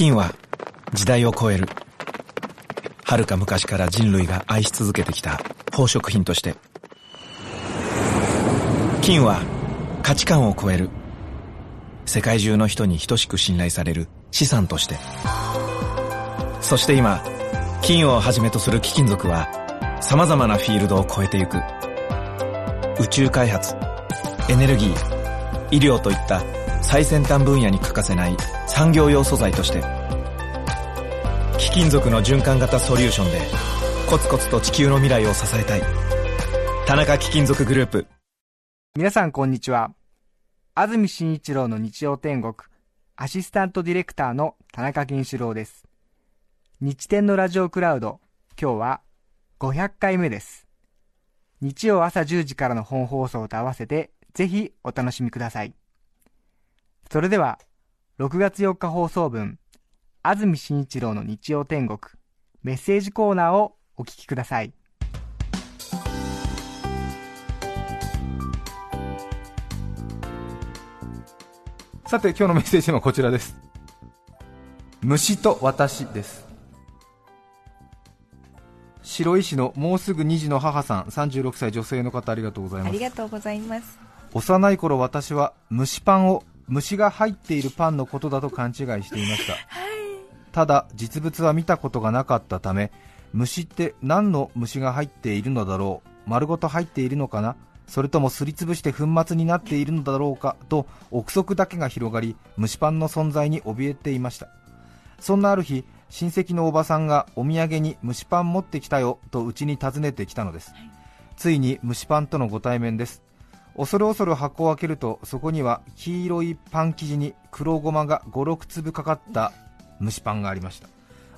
金は時代を超える。遥か昔から人類が愛し続けてきた宝飾品として。金は価値観を超える。世界中の人に等しく信頼される資産として。そして今金をはじめとする貴金属は様々なフィールドを超えてゆく。宇宙開発エネルギー医療といった最先端分野に欠かせない産業用素材として貴金属の循環型ソリューションでコツコツと地球の未来を支えたい。田中貴金属グループ。皆さんこんにちは。安住紳一郎の日曜天国アシスタントディレクターの田中健志郎です。日天のラジオクラウド今日は500回目です。日曜朝10時からの本放送と合わせてぜひお楽しみください。それでは6月4日放送分安住紳一郎の日曜天国メッセージコーナーをお聞きください。さて今日のメッセージはこちらです。虫と私です。白石のもうすぐ2児の母さん36歳女性の方ありがとうございます。ありがとうございます。幼い頃私は蒸しパンを虫が入っているパンのことだと勘違いしていました、ただ実物は見たことがなかったため虫って何の虫が入っているのだろう丸ごと入っているのかなそれともすりつぶして粉末になっているのだろうかと憶測だけが広がり蒸しパンの存在に怯えていました。そんなある日親戚のおばさんがお土産に蒸しパン持ってきたよとうちに訪ねてきたのです、ついに蒸しパンとのご対面です恐る恐る箱を開けるとそこには黄色いパン生地に黒ごまが56粒かかった蒸しパンがありました。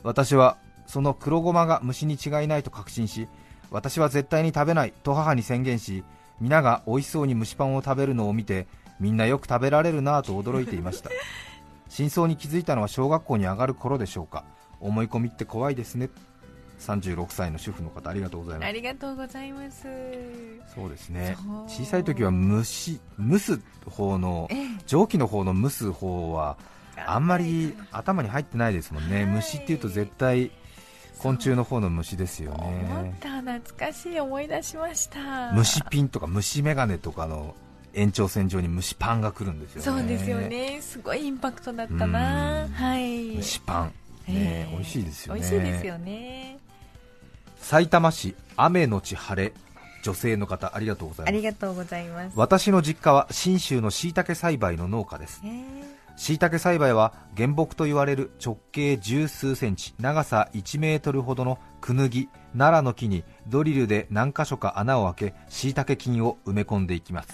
私はその黒ごまが虫に違いないと確信し私は絶対に食べないと母に宣言し皆が美味しそうに蒸しパンを食べるのを見てみんなよく食べられるなぁと驚いていました。真相に気づいたのは小学校に上がる頃でしょうか。思い込みって怖いですね36歳の主婦の方ありがとうございます。ありがとうございます。そうですね。小さい時は蒸し蒸す方のええ。蒸気の方の蒸す方はあんまり頭に入ってないですもんね、はい。虫っていうと絶対昆虫の方の虫ですよ思ねった。懐かしい思い出しました。虫ピンとか虫眼鏡とかの延長線上に虫パンが来るんですよね。そうですよね。すごいインパクトだったな。うん。はい。虫パン、ねええ。美味しいですよね。美味しいですよね埼玉市雨のち晴れ女性の方ありがとうございます。ありがとうございます。私の実家は信州の椎茸栽培の農家です。えー。椎茸栽培は原木と言われる直径十数センチ長さ1メートルほどのクヌギ奈良の木にドリルで何箇所か穴を開け椎茸菌を埋め込んでいきます。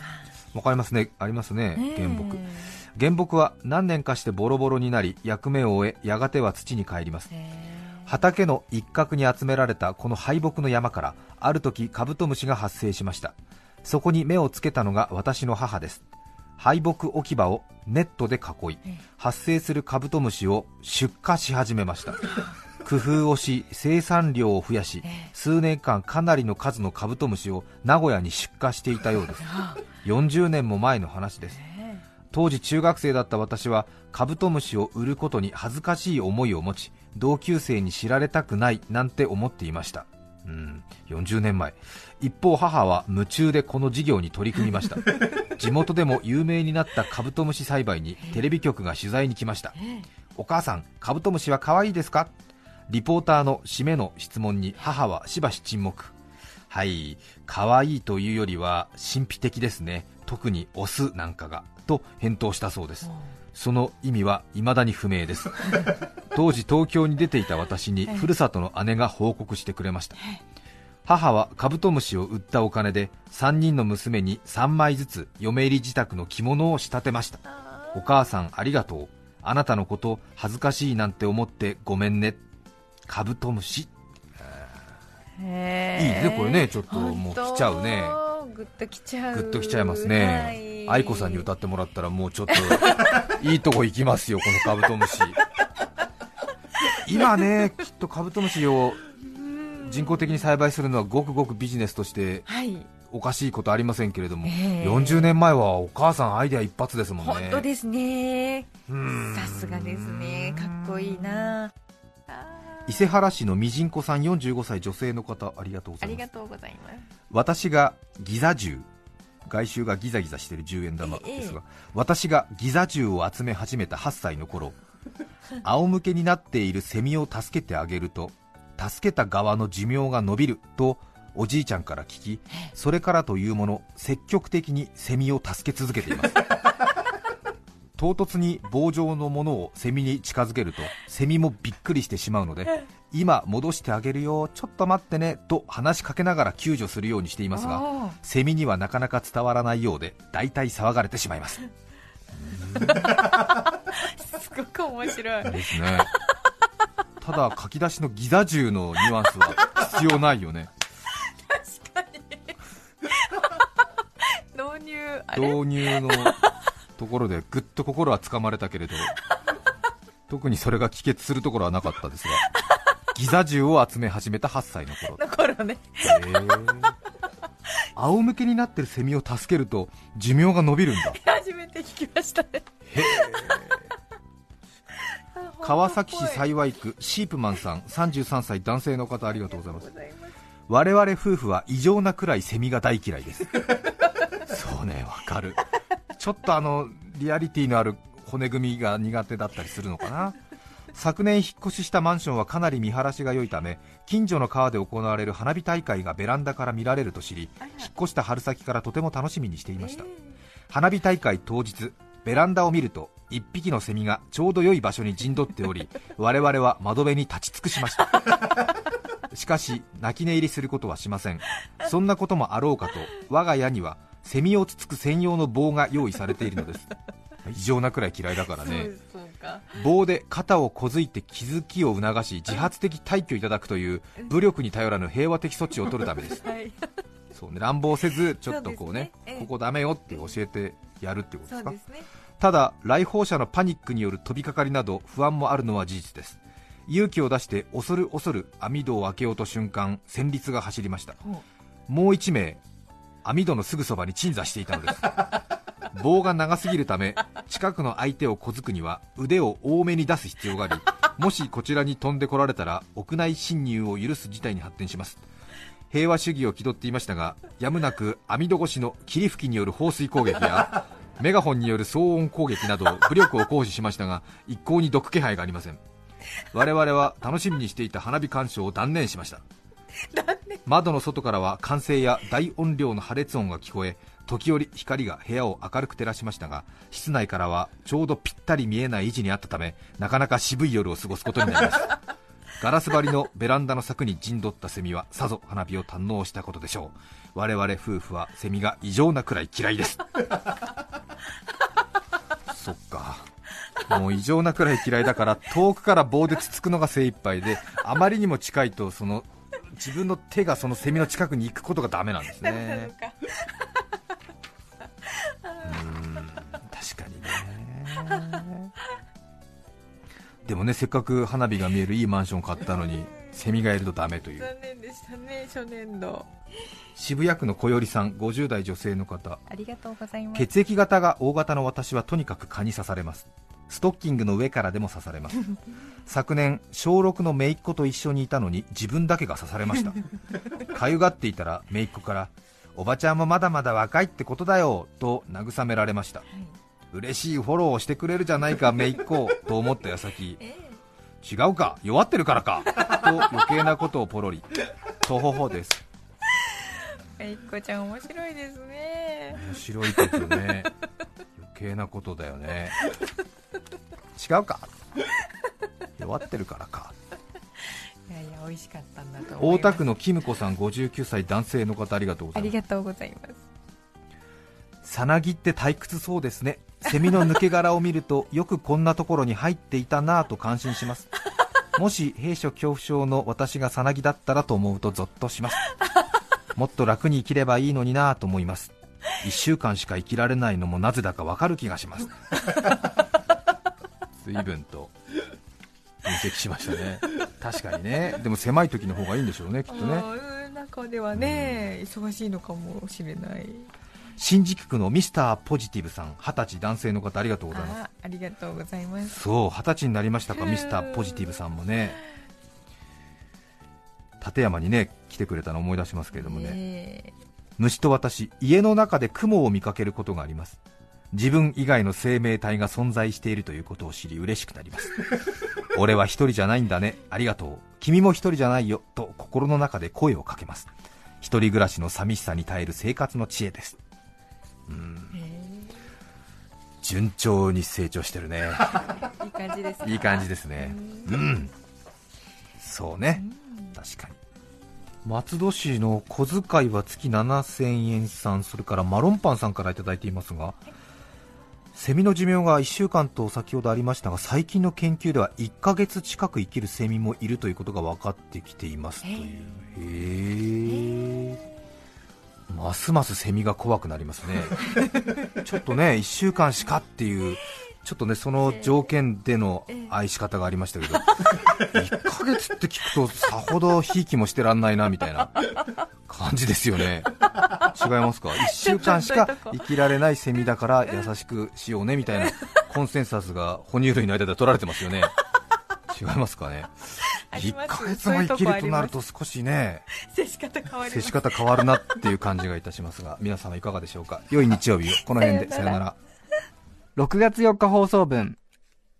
わかりますね。ありますね原木。原木は何年かしてボロボロになり役目を終えやがては土に帰ります。え畑の一角に集められたこの廃木の山からある時カブトムシが発生しました。そこに目をつけたのが私の母です。廃木置き場をネットで囲いえ発生するカブトムシを出荷し始めました。工夫をし生産量を増やしええ。数年間かなりの数のカブトムシを名古屋に出荷していたようです。あ40年も前の話です。え当時中学生だった私はカブトムシを売ることに恥ずかしい思いを持ち同級生に知られたくないなんて思っていました。うん40年前。一方母は夢中でこの事業に取り組みました。地元でも有名になったカブトムシ栽培にテレビ局が取材に来ました。え。お母さんカブトムシは可愛いですか？リポーターの締めの質問に母はしばし沈黙。はい可愛いというよりは神秘的ですね特にオスなんかがと返答したそうです。その意味は未だに不明です。当時東京に出ていた私にふるさとの姉が報告してくれました。母はカブトムシを売ったお金で3人の娘に3枚ずつ嫁入り自宅の着物を仕立てました。お母さんありがとう。あなたのこと恥ずかしいなんて思ってごめんね。カブトムシ。えいいねこれね。ちょっともう来ちゃうねグッときちゃう。グッときちゃいますね。愛子さんに歌ってもらったらもうちょっと いいとこ行きますよこのカブトムシ。今ねきっとカブトムシを人工的に栽培するのはごくごくビジネスとしてはい。おかしいことありませんけれども、ええ。40年前はお母さんアイデア一発ですもんね。本当ですね。うん。さすがですね。かっこいいな。あ伊勢原市のみじんこさん45歳女性の方ありがとうございます。私がギザ銃外周がギザギザしてる10円玉ですが、え私がギザ銃を集め始めた8歳の頃 仰向けになっているセミを助けてあげると助けた側の寿命が伸びるとおじいちゃんから聞きそれからというもの積極的にセミを助け続けています唐突に棒状のものをセミに近づけるとセミもびっくりしてしまうので今戻してあげるよちょっと待ってねと話しかけながら救助するようにしていますがあセミにはなかなか伝わらないようで大体騒がれてしまいます。ー すごく面白い。ですね。ただ書き出しのギザ銃のニュアンスは必要ないよね。導入あれ？導入のところでぐっと心はつかまれたけれど 特にそれが帰結するところはなかったですがギザ銃を集め始めた8歳の頃。の頃ね。仰向けになってるセミを助けると寿命が伸びるんだ。初めて聞きましたね。川崎市幸区シープマンさん33歳男性の方ありがとうございます。ございます。我々夫婦は異常なくらいセミが大嫌いです。そうねわかるちょっとあのリアリティのある骨組みが苦手だったりするのかな？昨年引っ越ししたマンションはかなり見晴らしが良いため近所の川で行われる花火大会がベランダから見られると知り引っ越した春先からとても楽しみにしていました。花火大会当日ベランダを見ると1匹のセミがちょうど良い場所に陣取っており 我々は窓辺に立ち尽くしました。しかし泣き寝入りすることはしません。そんなこともあろうかと我が家にはセミをつつく専用の棒が用意されているのです。異常なくらい嫌いだからね。棒で肩をこづいて気づきを促し自発的退去いただくという武力に頼らぬ平和的措置を取るためです。はい。そうね乱暴せずちょっとこうねここダメよって教えてやるってことですか？ただ来訪者のパニックによる飛びかかりなど不安もあるのは事実です。勇気を出して恐る恐る網戸を開けようと瞬間戦慄が走りました。ほもう1名網戸のすぐそばに鎮座していたのです。棒が長すぎるため近くの相手を小づくには腕を多めに出す必要がありもしこちらに飛んでこられたら屋内侵入を許す事態に発展します。平和主義を気取っていましたがやむなく網戸越しの霧吹きによる放水攻撃やメガホンによる騒音攻撃など武力を行使しましたが一向に毒気配がありません。我々は楽しみにしていた花火鑑賞を断念しました。窓の外からは歓声や大音量の破裂音が聞こえ時折光が部屋を明るく照らしましたが室内からはちょうどぴったり見えない位置にあったためなかなか渋い夜を過ごすことになります。ガラス張りのベランダの柵に陣取ったセミはさぞ花火を堪能したことでしょう。我々夫婦はセミが異常なくらい嫌いです。そっか。もう異常なくらい嫌いだから遠くから棒でつつくのが精一杯であまりにも近いとその自分の手がそのセミの近くに行くことがダメなんですね。確かにね。でもねせっかく花火が見えるいいマンション買ったのにセミがいるとダメという。残念でしたね初年度。渋谷区の小よりさん50代女性の方。ありがとうございます。血液型が O 型の私はとにかく蚊に刺されますストッキングの上からでも刺されます。昨年小6の姪っ子と一緒にいたのに自分だけが刺されました。かゆがっていたら姪っ子からおばちゃんもまだまだ若いってことだよと慰められました。嬉しいフォローをしてくれるじゃないか姪っ子と思った矢先 ええ違うか弱ってるからかと余計なことをポロリ。とほほです。めいっ子ちゃん面白いですね。面白いけどね。余計なことだよね違うか。弱ってるからか。いやいや美味しかったんだと大田区のキムコさん59歳男性の方ありがとうございます。ありがとうございます。さなぎって退屈そうですね。セミの抜け殻を見るとよくこんなところに入っていたなぁと感心します。もし兵所恐怖症の私がさなぎだったらと思うとゾッとします。もっと楽に生きればいいのになぁと思います。1週間しか生きられないのもなぜだかわかる気がします随分と分析しましたね。確かにね。でも狭い時の方がいいんでしょうねきっとね。中ではね、忙しいのかもしれない。新宿区のミスターポジティブさん二十歳男性の方ありがとうございます。あありがとうございます。そう二十歳になりましたかミスターポジティブさんもね。立山にね来てくれたの思い出しますけれどもね、え。虫と私家の中で雲を見かけることがあります自分以外の生命体が存在しているということを知り嬉しくなります。俺は一人じゃないんだね。ありがとう。君も一人じゃないよ。と心の中で声をかけます。一人暮らしの寂しさに耐える生活の知恵です。うん。順調に成長してるね。ーいい感じですか？いい感じですね。うん。そうね。確かに。松戸市の小遣いは月7000円さんそれからマロンパンさんからいただいていますがセミの寿命が1週間と先ほどありましたが最近の研究では1ヶ月近く生きるセミもいるということが分かってきていますという。へえますますセミが怖くなりますね。ちょっとね1週間しかっていうちょっとねその条件での愛し方がありましたけど 1ヶ月って聞くとさほどひいきもしてらんないなみたいな感じですよね。違いますか？1週間しか 生きられないセミだから優しくしようねみたいなコンセンサスが哺乳類の間では取られてますよね。違いますかね？1あります。ヶ月も生きるとなると少しね接し方変わります接し方変わるなっていう感じがいたしますが皆様いかがでしょうか？良い日曜日を。この辺でさよなら6月4日放送分、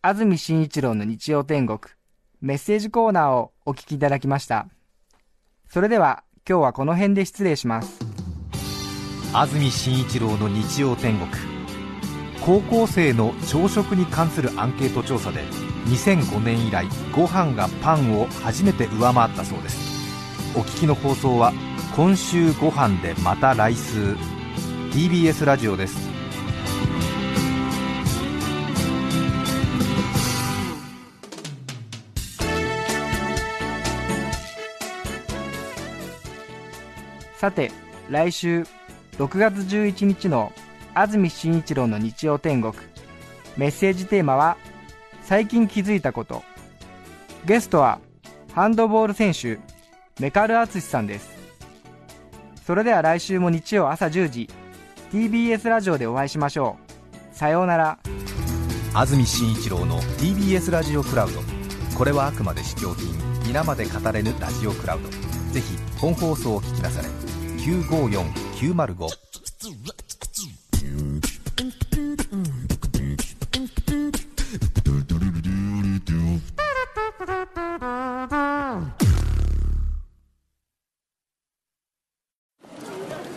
安住紳一郎の日曜天国、メッセージコーナーをお聞きいただきました。それでは、今日はこの辺で失礼します。安住紳一郎の日曜天国高校生の朝食に関するアンケート調査で2005年以来ご飯がパンを初めて上回ったそうですお聞きの放送は今週ご飯でまた来週 TBS ラジオですさて、来週、6月11日の安住紳一郎の日曜天国、メッセージテーマは、最近気づいたこと。ゲストは、ハンドボール選手、メカルアツシさんです。それでは来週も日曜朝10時、TBS ラジオでお会いしましょう。さようなら。安住紳一郎の TBS ラジオクラウドこれはあくまで試供品皆まで語れぬラジオクラウドぜひ本放送を聞きなされ954905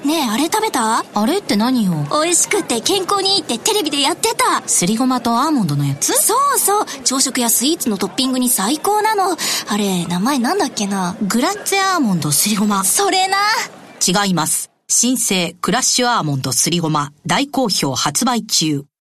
ねえ、あれ食べた？あれって何よ？美味しくて健康にいいってテレビでやってた。すりごまとアーモンドのやつ？そうそう。朝食やスイーツのトッピングに最高なの。あれ、名前なんだっけな？グラッツェアーモンドすりごま。それな違います。新生クラッシュアーモンドすりごま大好評発売中。